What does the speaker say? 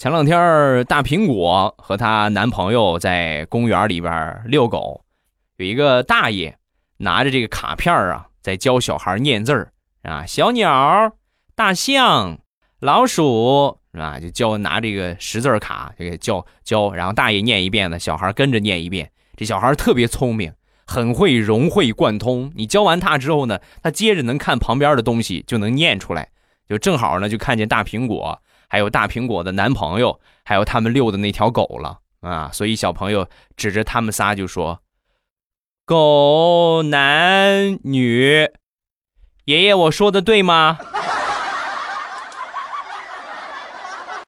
前两天大苹果和她男朋友在公园里边遛狗，有一个大爷拿着这个卡片啊，在教小孩念字儿啊，小鸟、大象、老鼠是吧？就教拿这个识字卡，这个教教，然后大爷念一遍呢，小孩跟着念一遍。这小孩特别聪明，很会融会贯通。你教完他之后呢，他接着能看旁边的东西，就能念出来。就正好呢，就看见大苹果。还有大苹果的男朋友，还有他们遛的那条狗了啊！所以小朋友指着他们仨就说：“狗男女，爷爷我说的对吗？”